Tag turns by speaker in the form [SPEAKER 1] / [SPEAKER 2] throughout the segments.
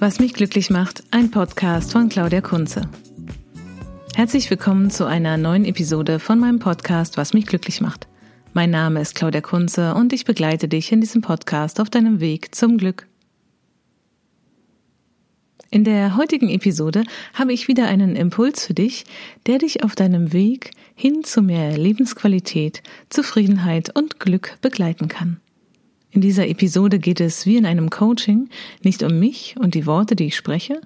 [SPEAKER 1] Was mich glücklich macht, ein Podcast von Claudia Kunze. Herzlich willkommen zu einer neuen Episode von meinem Podcast Was mich glücklich macht. Mein Name ist Claudia Kunze und ich begleite dich in diesem Podcast auf deinem Weg zum Glück. In der heutigen Episode habe ich wieder einen Impuls für dich, der dich auf deinem Weg hin zu mehr Lebensqualität, Zufriedenheit und Glück begleiten kann. In dieser Episode geht es wie in einem Coaching nicht um mich und die Worte, die ich spreche,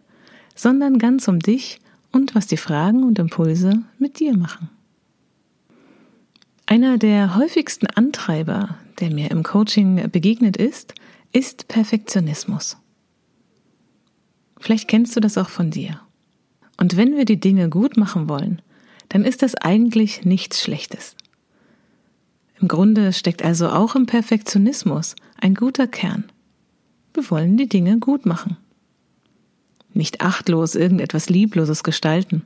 [SPEAKER 1] sondern ganz um dich und was die Fragen und Impulse mit dir machen. Einer der häufigsten Antreiber, der mir im Coaching begegnet ist, ist Perfektionismus. Vielleicht kennst du das auch von dir. Und wenn wir die Dinge gut machen wollen, dann ist das eigentlich nichts Schlechtes. Im Grunde steckt also auch im Perfektionismus ein guter Kern. Wir wollen die Dinge gut machen. Nicht achtlos irgendetwas Liebloses gestalten.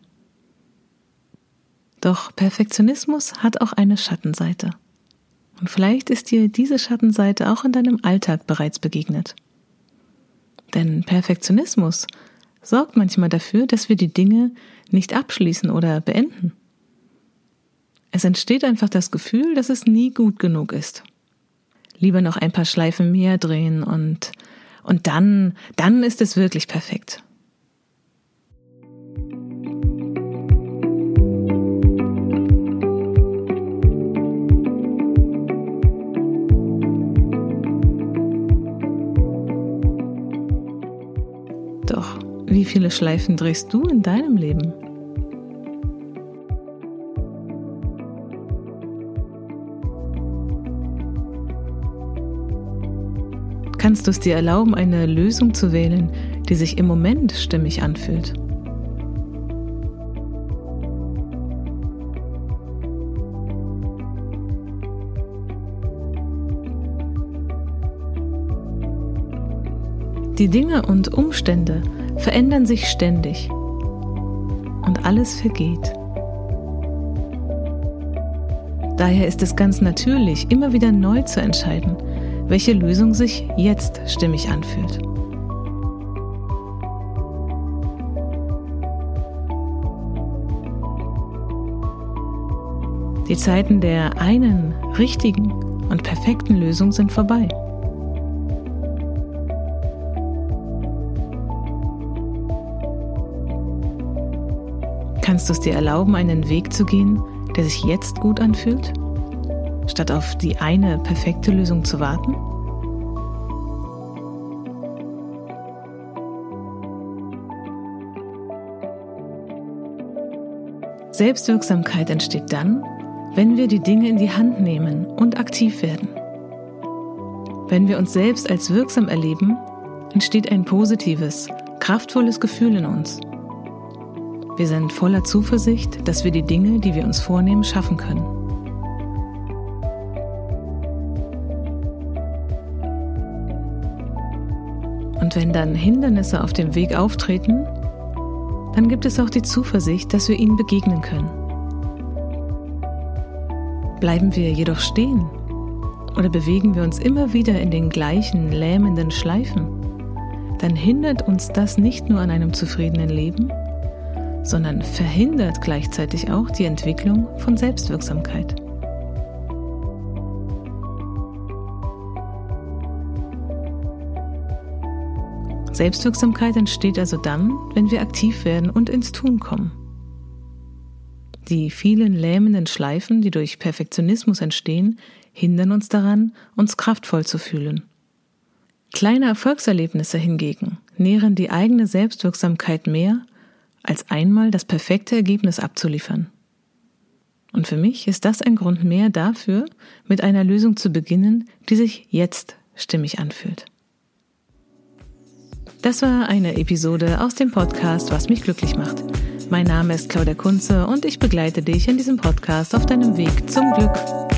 [SPEAKER 1] Doch Perfektionismus hat auch eine Schattenseite. Und vielleicht ist dir diese Schattenseite auch in deinem Alltag bereits begegnet. Denn Perfektionismus sorgt manchmal dafür, dass wir die Dinge nicht abschließen oder beenden. Es entsteht einfach das Gefühl, dass es nie gut genug ist. Lieber noch ein paar Schleifen mehr drehen und, und dann, dann ist es wirklich perfekt. Doch wie viele Schleifen drehst du in deinem Leben? Kannst du es dir erlauben, eine Lösung zu wählen, die sich im Moment stimmig anfühlt. Die Dinge und Umstände verändern sich ständig und alles vergeht. Daher ist es ganz natürlich, immer wieder neu zu entscheiden, welche Lösung sich jetzt stimmig anfühlt. Die Zeiten der einen richtigen und perfekten Lösung sind vorbei. Kannst du es dir erlauben, einen Weg zu gehen, der sich jetzt gut anfühlt? Statt auf die eine perfekte Lösung zu warten? Selbstwirksamkeit entsteht dann, wenn wir die Dinge in die Hand nehmen und aktiv werden. Wenn wir uns selbst als wirksam erleben, entsteht ein positives, kraftvolles Gefühl in uns. Wir sind voller Zuversicht, dass wir die Dinge, die wir uns vornehmen, schaffen können. Und wenn dann Hindernisse auf dem Weg auftreten, dann gibt es auch die Zuversicht, dass wir ihnen begegnen können. Bleiben wir jedoch stehen oder bewegen wir uns immer wieder in den gleichen lähmenden Schleifen, dann hindert uns das nicht nur an einem zufriedenen Leben, sondern verhindert gleichzeitig auch die Entwicklung von Selbstwirksamkeit. Selbstwirksamkeit entsteht also dann, wenn wir aktiv werden und ins Tun kommen. Die vielen lähmenden Schleifen, die durch Perfektionismus entstehen, hindern uns daran, uns kraftvoll zu fühlen. Kleine Erfolgserlebnisse hingegen nähren die eigene Selbstwirksamkeit mehr, als einmal das perfekte Ergebnis abzuliefern. Und für mich ist das ein Grund mehr dafür, mit einer Lösung zu beginnen, die sich jetzt stimmig anfühlt. Das war eine Episode aus dem Podcast Was mich glücklich macht. Mein Name ist Claudia Kunze und ich begleite dich in diesem Podcast auf deinem Weg zum Glück.